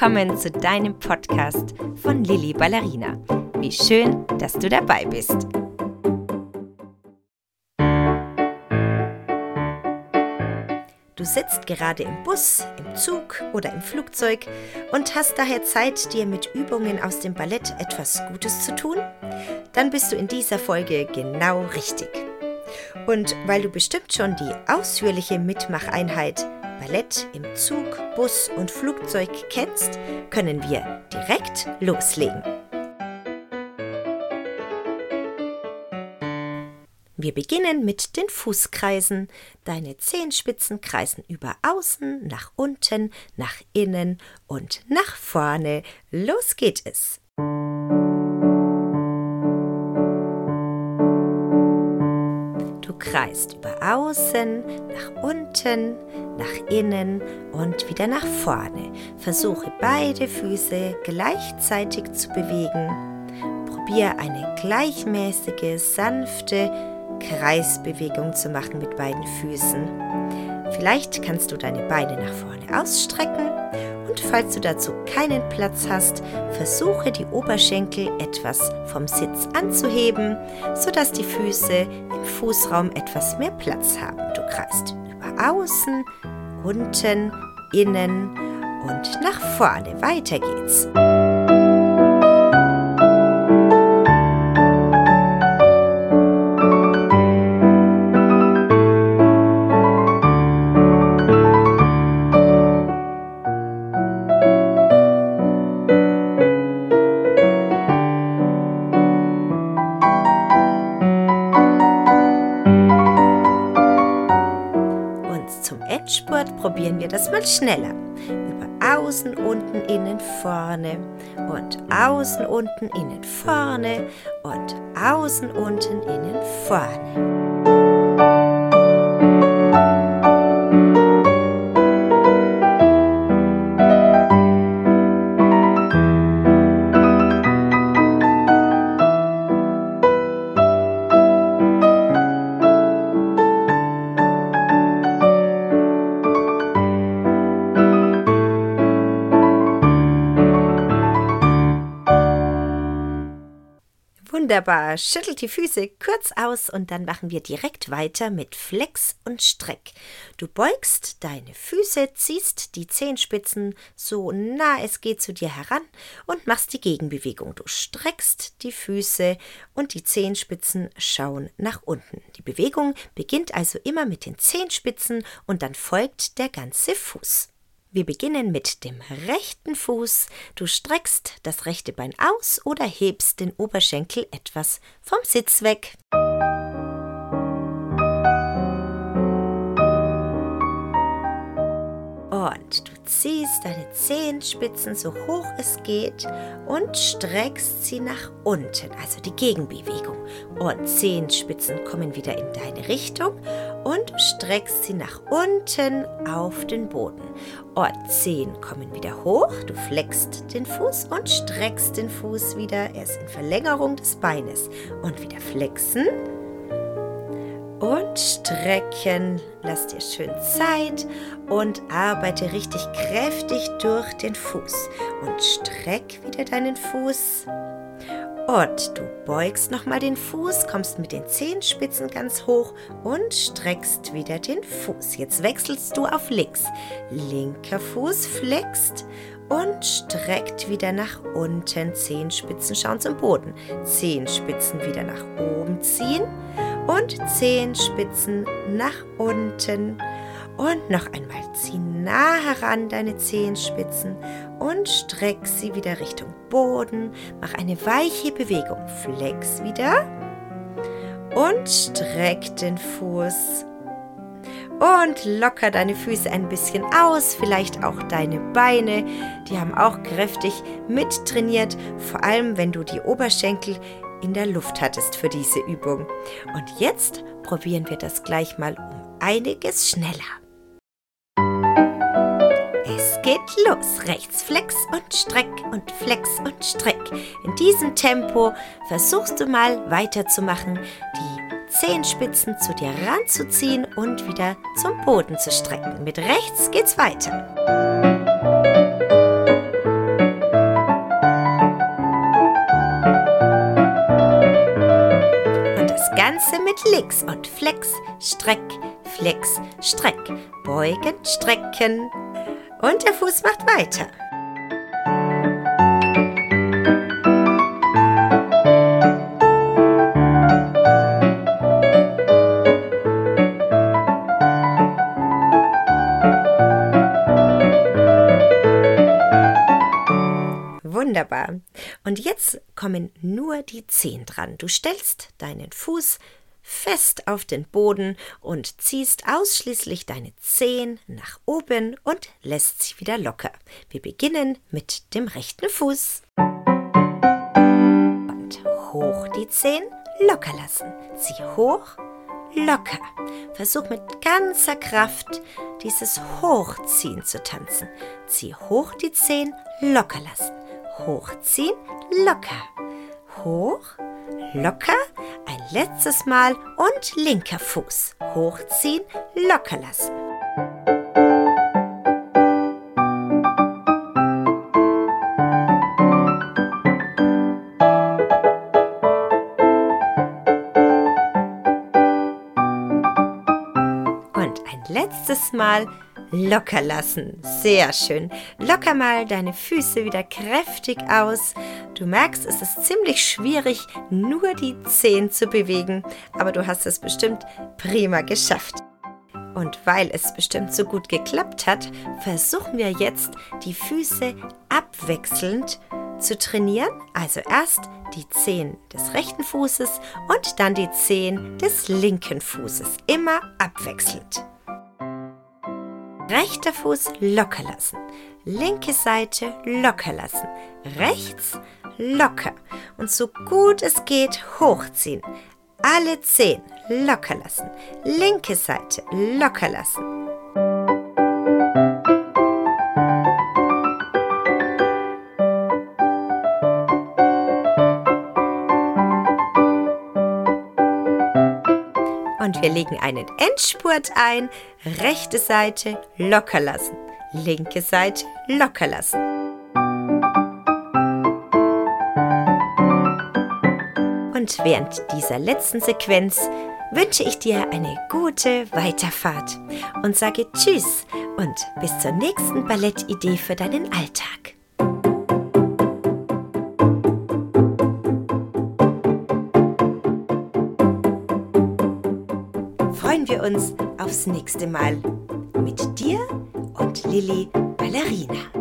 willkommen zu deinem Podcast von Lilly Ballerina. Wie schön, dass du dabei bist. Du sitzt gerade im Bus, im Zug oder im Flugzeug und hast daher Zeit, dir mit Übungen aus dem Ballett etwas Gutes zu tun? Dann bist du in dieser Folge genau richtig. Und weil du bestimmt schon die ausführliche Mitmacheinheit Ballett im Zug, Bus und Flugzeug kennst, können wir direkt loslegen. Wir beginnen mit den Fußkreisen. Deine Zehenspitzen kreisen über außen, nach unten, nach innen und nach vorne. Los geht es. Kreist über außen, nach unten, nach innen und wieder nach vorne. Versuche beide Füße gleichzeitig zu bewegen. Probier eine gleichmäßige, sanfte Kreisbewegung zu machen mit beiden Füßen. Vielleicht kannst du deine Beine nach vorne ausstrecken und falls du dazu keinen Platz hast, versuche die Oberschenkel etwas vom Sitz anzuheben, sodass die Füße im Fußraum etwas mehr Platz haben. Du kreist über außen, unten, innen und nach vorne. Weiter geht's. Endspurt probieren wir das mal schneller. Über außen, unten, innen, vorne und außen, unten, innen, vorne und außen, unten, innen, vorne. Wunderbar. Schüttelt die Füße kurz aus und dann machen wir direkt weiter mit Flex und Streck. Du beugst deine Füße, ziehst die Zehenspitzen so nah es geht zu dir heran und machst die Gegenbewegung. Du streckst die Füße und die Zehenspitzen schauen nach unten. Die Bewegung beginnt also immer mit den Zehenspitzen und dann folgt der ganze Fuß. Wir beginnen mit dem rechten Fuß. Du streckst das rechte Bein aus oder hebst den Oberschenkel etwas vom Sitz weg. Und ziehst deine Zehenspitzen so hoch es geht und streckst sie nach unten, also die Gegenbewegung. Und Zehenspitzen kommen wieder in deine Richtung und streckst sie nach unten auf den Boden. Und Zehen kommen wieder hoch, du fleckst den Fuß und streckst den Fuß wieder. Er ist in Verlängerung des Beines. Und wieder flexen und strecken. Lass dir schön Zeit und arbeite richtig kräftig durch den Fuß. Und streck wieder deinen Fuß. Und du beugst nochmal den Fuß, kommst mit den Zehenspitzen ganz hoch und streckst wieder den Fuß. Jetzt wechselst du auf links. Linker Fuß flext und streckt wieder nach unten. Zehenspitzen schauen zum Boden. Zehenspitzen wieder nach oben ziehen und Zehenspitzen nach unten. Und noch einmal zieh nah heran deine Zehenspitzen und streck sie wieder Richtung Boden. Mach eine weiche Bewegung. Flex wieder und streck den Fuß. Und locker deine Füße ein bisschen aus, vielleicht auch deine Beine. Die haben auch kräftig mittrainiert, vor allem wenn du die Oberschenkel in der Luft hattest für diese Übung. Und jetzt probieren wir das gleich mal um einiges schneller. Es geht los. Rechts flex und streck und flex und streck. In diesem Tempo versuchst du mal weiterzumachen, die Zehenspitzen zu dir ranzuziehen und wieder zum Boden zu strecken. Mit rechts geht's weiter. Ganze mit links und flex, streck, flex, streck, beugen, strecken. Und der Fuß macht weiter. Und jetzt kommen nur die Zehen dran. Du stellst deinen Fuß fest auf den Boden und ziehst ausschließlich deine Zehen nach oben und lässt sie wieder locker. Wir beginnen mit dem rechten Fuß. Und hoch die Zehen, locker lassen. Zieh hoch, locker. Versuch mit ganzer Kraft dieses Hochziehen zu tanzen. Zieh hoch die Zehen, locker lassen hochziehen, locker. Hoch, locker, ein letztes Mal und linker Fuß. Hochziehen, locker lassen. Und ein letztes Mal locker lassen. Sehr schön. Locker mal deine Füße wieder kräftig aus. Du merkst, es ist ziemlich schwierig, nur die Zehen zu bewegen, aber du hast es bestimmt prima geschafft. Und weil es bestimmt so gut geklappt hat, versuchen wir jetzt, die Füße abwechselnd zu trainieren. Also erst die Zehen des rechten Fußes und dann die Zehen des linken Fußes. Immer abwechselnd. Rechter Fuß locker lassen. Linke Seite locker lassen. Rechts locker. Und so gut es geht hochziehen. Alle zehn locker lassen. Linke Seite locker lassen. Wir legen einen Endspurt ein. Rechte Seite locker lassen. Linke Seite locker lassen. Und während dieser letzten Sequenz wünsche ich dir eine gute Weiterfahrt und sage Tschüss und bis zur nächsten Ballettidee für deinen Alltag. Uns aufs nächste Mal mit dir und Lilly Ballerina.